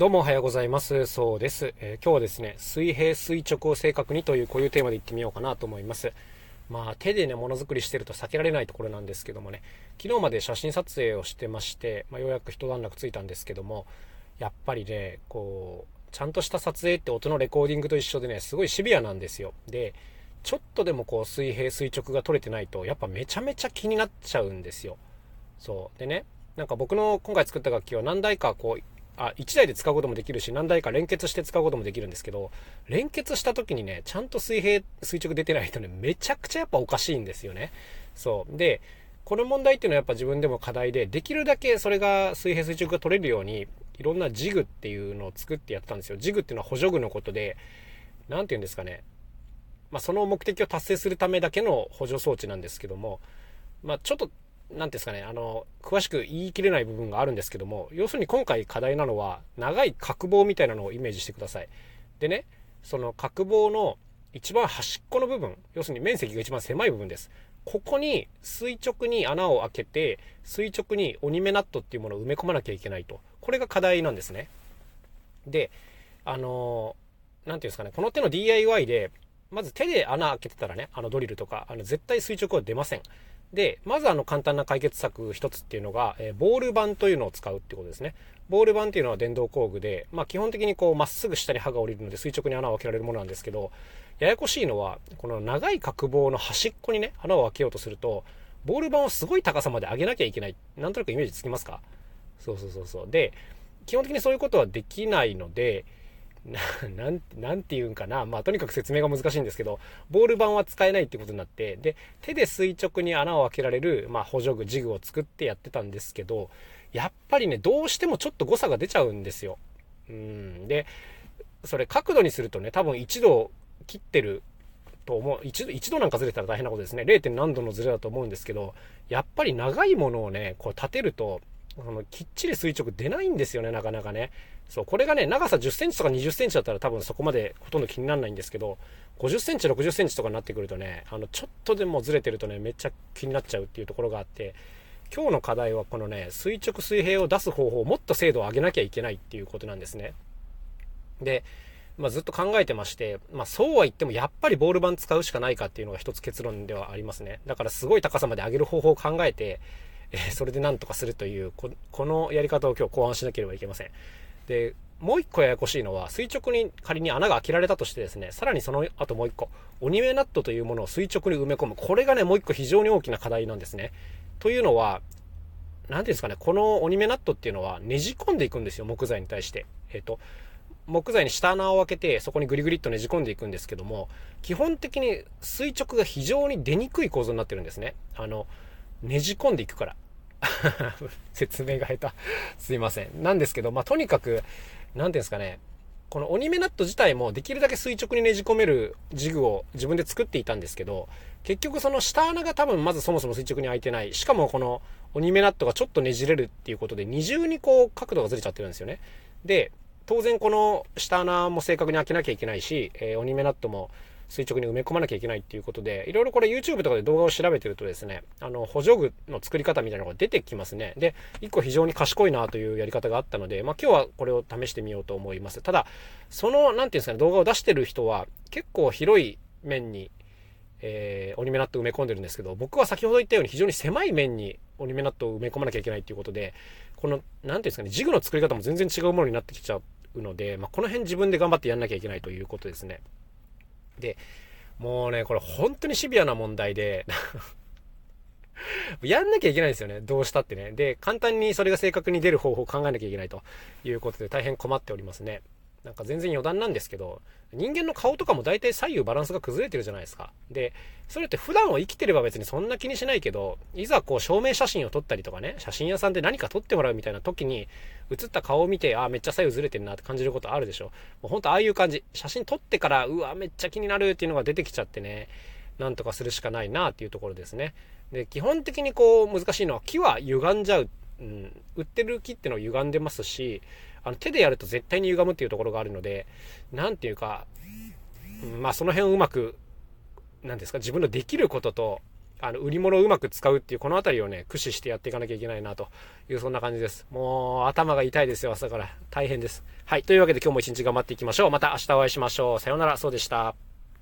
どうもおはようございます。そうです。えー、今日はですね、水平垂直を正確にというこういうテーマでいってみようかなと思います。まあ手でね、ものづくりしてると避けられないところなんですけどもね、昨日まで写真撮影をしてまして、まあ、ようやく一段落ついたんですけども、やっぱりね、こう、ちゃんとした撮影って音のレコーディングと一緒でね、すごいシビアなんですよ。で、ちょっとでもこう水平垂直が取れてないと、やっぱめちゃめちゃ気になっちゃうんですよ。そう。でね、なんか僕の今回作った楽器は何台かこう、あ、1台で使うこともできるし、何台か連結して使うこともできるんですけど、連結した時にね、ちゃんと水平、垂直出てないとね、めちゃくちゃやっぱおかしいんですよね。そう。で、この問題っていうのはやっぱ自分でも課題で、できるだけそれが水平垂直が取れるように、いろんなジグっていうのを作ってやってたんですよ。ジグっていうのは補助具のことで、何て言うんですかね。まあ、その目的を達成するためだけの補助装置なんですけども、まあ、ちょっと何ですかね、あの、詳しく言い切れない部分があるんですけども、要するに今回課題なのは、長い角棒みたいなのをイメージしてください。でね、その角棒の一番端っこの部分、要するに面積が一番狭い部分です。ここに垂直に穴を開けて、垂直に鬼目ナットっていうものを埋め込まなきゃいけないと。これが課題なんですね。で、あの何て言うんですかね、この手の DIY で、まず手で穴開けてたらね、あのドリルとか、あの絶対垂直は出ません。で、まずあの簡単な解決策一つっていうのが、え、ボール板というのを使うってことですね。ボール板っていうのは電動工具で、まあ基本的にこうまっすぐ下に刃が降りるので垂直に穴を開けられるものなんですけど、ややこしいのは、この長い角棒の端っこにね、穴を開けようとすると、ボール板をすごい高さまで上げなきゃいけない。なんとなくイメージつきますか？そうそうそうそう。で、基本的にそういうことはできないので、なん、なんて言うんかな。まあ、とにかく説明が難しいんですけど、ボール板は使えないってことになって、で、手で垂直に穴を開けられる、まあ、補助具、ジグを作ってやってたんですけど、やっぱりね、どうしてもちょっと誤差が出ちゃうんですよ。うん。で、それ角度にするとね、多分1度切ってると思う。1度、1度なんかずれたら大変なことですね。0. 何度のずれだと思うんですけど、やっぱり長いものをね、こう立てると、そのきっちり垂直出ないんですよね、なかなかね。そう、これがね、長さ10センチとか20センチだったら多分そこまでほとんど気にならないんですけど、50センチ、60センチとかになってくるとね、あの、ちょっとでもずれてるとね、めっちゃ気になっちゃうっていうところがあって、今日の課題はこのね、垂直水平を出す方法をもっと精度を上げなきゃいけないっていうことなんですね。で、まあ、ずっと考えてまして、まあ、そうは言ってもやっぱりボール板使うしかないかっていうのが一つ結論ではありますね。だからすごい高さまで上げる方法を考えて、えー、それでなんとかするというこ、このやり方を今日考案しなければいけません。で、もう一個ややこしいのは、垂直に仮に穴が開けられたとしてですね、さらにその後もう一個、鬼目ナットというものを垂直に埋め込む。これがね、もう一個非常に大きな課題なんですね。というのは、何ていうんですかね、この鬼目ナットっていうのはねじ込んでいくんですよ、木材に対して。えっ、ー、と、木材に下穴を開けて、そこにグリグリっとねじ込んでいくんですけども、基本的に垂直が非常に出にくい構造になってるんですね。あの、ねじ込んでいくから。説明が下手。すいません。なんですけど、まあ、とにかく、なんていうんですかね、この鬼目ナット自体もできるだけ垂直にねじ込めるジグを自分で作っていたんですけど、結局その下穴が多分まずそもそも垂直に開いてない。しかもこの鬼目ナットがちょっとねじれるっていうことで二重にこう角度がずれちゃってるんですよね。で、当然この下穴も正確に開けなきゃいけないし、えー、鬼目ナットも垂直に埋め込まなきゃいけないっていうことで、いろいろこれ YouTube とかで動画を調べてるとですね、あの、補助具の作り方みたいなのが出てきますね。で、一個非常に賢いなというやり方があったので、まあ今日はこれを試してみようと思います。ただ、その、なんていうんですかね、動画を出してる人は結構広い面に、えー、折り目ナット埋め込んでるんですけど、僕は先ほど言ったように非常に狭い面に折り目ナットを埋め込まなきゃいけないっていうことで、この、なんていうんですかね、ジグの作り方も全然違うものになってきちゃうので、まあ、この辺自分で頑張ってやんなきゃいけないということですね。で、もうね、これ本当にシビアな問題で やんなきゃいけないんですよね。どうしたってね。で、簡単にそれが正確に出る方法を考えなきゃいけないということで大変困っておりますね。なんか全然余談なんですけど、人間の顔とかも大体左右バランスが崩れてるじゃないですか。で、それって普段は生きてれば別にそんな気にしないけど、いざこう証明写真を撮ったりとかね、写真屋さんで何か撮ってもらうみたいな時に、写った顔を見て、あ、めっちゃ左右ずれてるなって感じることあるでしょ。もうほんとああいう感じ。写真撮ってから、うわ、めっちゃ気になるっていうのが出てきちゃってね、なんとかするしかないなっていうところですね。で、基本的にこう難しいのは木は歪んじゃう。うん、売ってる木ってのは歪んでますし、あの手でやると絶対に歪むっていうところがあるので、なんていうか、まあその辺をうまく、なんですか、自分のできることと、あの、売り物をうまく使うっていう、この辺りをね、駆使してやっていかなきゃいけないな、という、そんな感じです。もう、頭が痛いですよ、朝から。大変です。はい。というわけで今日も一日頑張っていきましょう。また明日お会いしましょう。さようなら、そうでした。